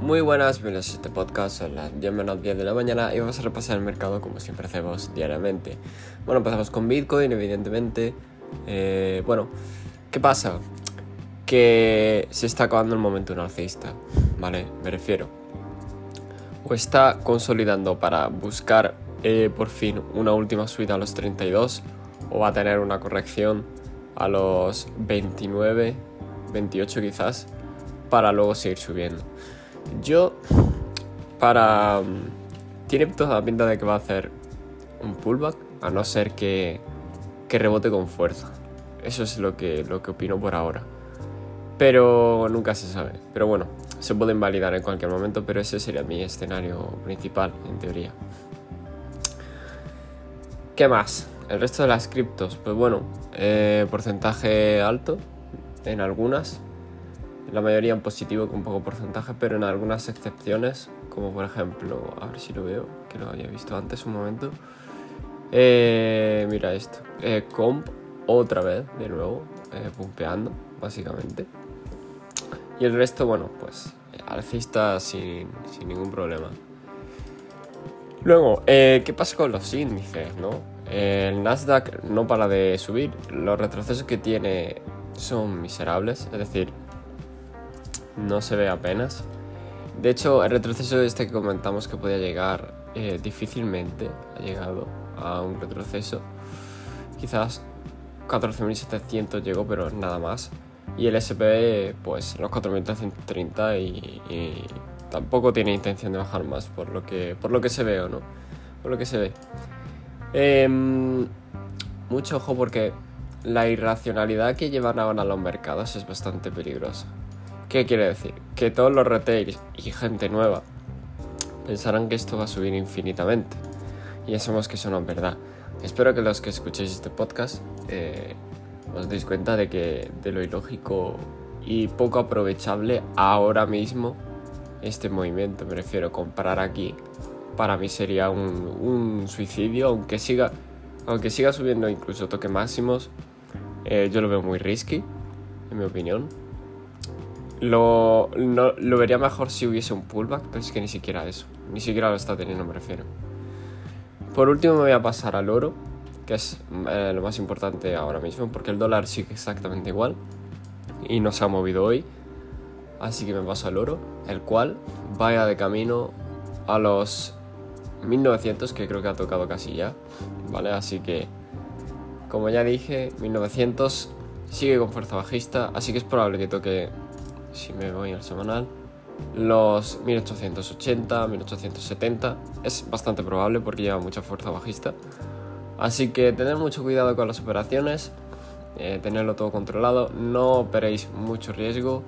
Muy buenas, bienvenidos a este podcast, son las 10 menos 10 de la mañana y vamos a repasar el mercado como siempre hacemos diariamente. Bueno, empezamos con Bitcoin, evidentemente. Eh, bueno, ¿qué pasa? Que se está acabando el momento alcista, ¿vale? Me refiero. O está consolidando para buscar eh, por fin una última subida a los 32 o va a tener una corrección a los 29, 28 quizás para luego seguir subiendo. Yo, para... Tiene toda la pinta de que va a hacer un pullback, a no ser que, que rebote con fuerza. Eso es lo que, lo que opino por ahora. Pero nunca se sabe. Pero bueno, se puede invalidar en cualquier momento, pero ese sería mi escenario principal, en teoría. ¿Qué más? El resto de las criptos, pues bueno, eh, porcentaje alto en algunas, la mayoría en positivo con poco porcentaje, pero en algunas excepciones, como por ejemplo, a ver si lo veo, que lo había visto antes un momento. Eh, mira esto, eh, comp otra vez, de nuevo, eh, pumpeando, básicamente. Y el resto, bueno, pues alcista sin, sin ningún problema. Luego, ¿qué pasa con los índices, no? El Nasdaq no para de subir, los retrocesos que tiene son miserables, es decir, no se ve apenas. De hecho, el retroceso este que comentamos que podía llegar eh, difícilmente ha llegado a un retroceso. Quizás 14.700 llegó, pero nada más. Y el SP, pues los 4.330 y, y tampoco tiene intención de bajar más, por lo que, por lo que se ve o no. Por lo que se ve. Em, mucho ojo porque la irracionalidad que llevan ahora los mercados es bastante peligrosa. ¿Qué quiere decir? Que todos los retailers y gente nueva pensarán que esto va a subir infinitamente. Y sabemos que eso no es verdad. Espero que los que escuchéis este podcast eh, os deis cuenta de que de lo ilógico y poco aprovechable ahora mismo este movimiento. Me refiero, comprar aquí para mí sería un, suicidio, aunque siga, aunque siga subiendo incluso toques máximos. Eh, yo lo veo muy risky, en mi opinión. Lo, lo vería mejor si hubiese un pullback, pero es que ni siquiera eso. Ni siquiera lo está teniendo, me refiero. Por último me voy a pasar al oro, que es eh, lo más importante ahora mismo, porque el dólar sigue exactamente igual y no se ha movido hoy. Así que me paso al oro, el cual vaya de camino a los 1900, que creo que ha tocado casi ya. ¿Vale? Así que, como ya dije, 1900 sigue con fuerza bajista, así que es probable que toque si me voy al semanal, los 1880, 1870. Es bastante probable porque lleva mucha fuerza bajista. Así que tener mucho cuidado con las operaciones, eh, tenerlo todo controlado, no operéis mucho riesgo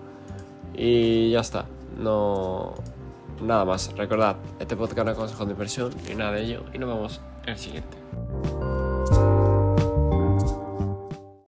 y ya está. No, nada más. Recordad, este podcast no es consejo de inversión ni nada de ello y nos vemos en el siguiente.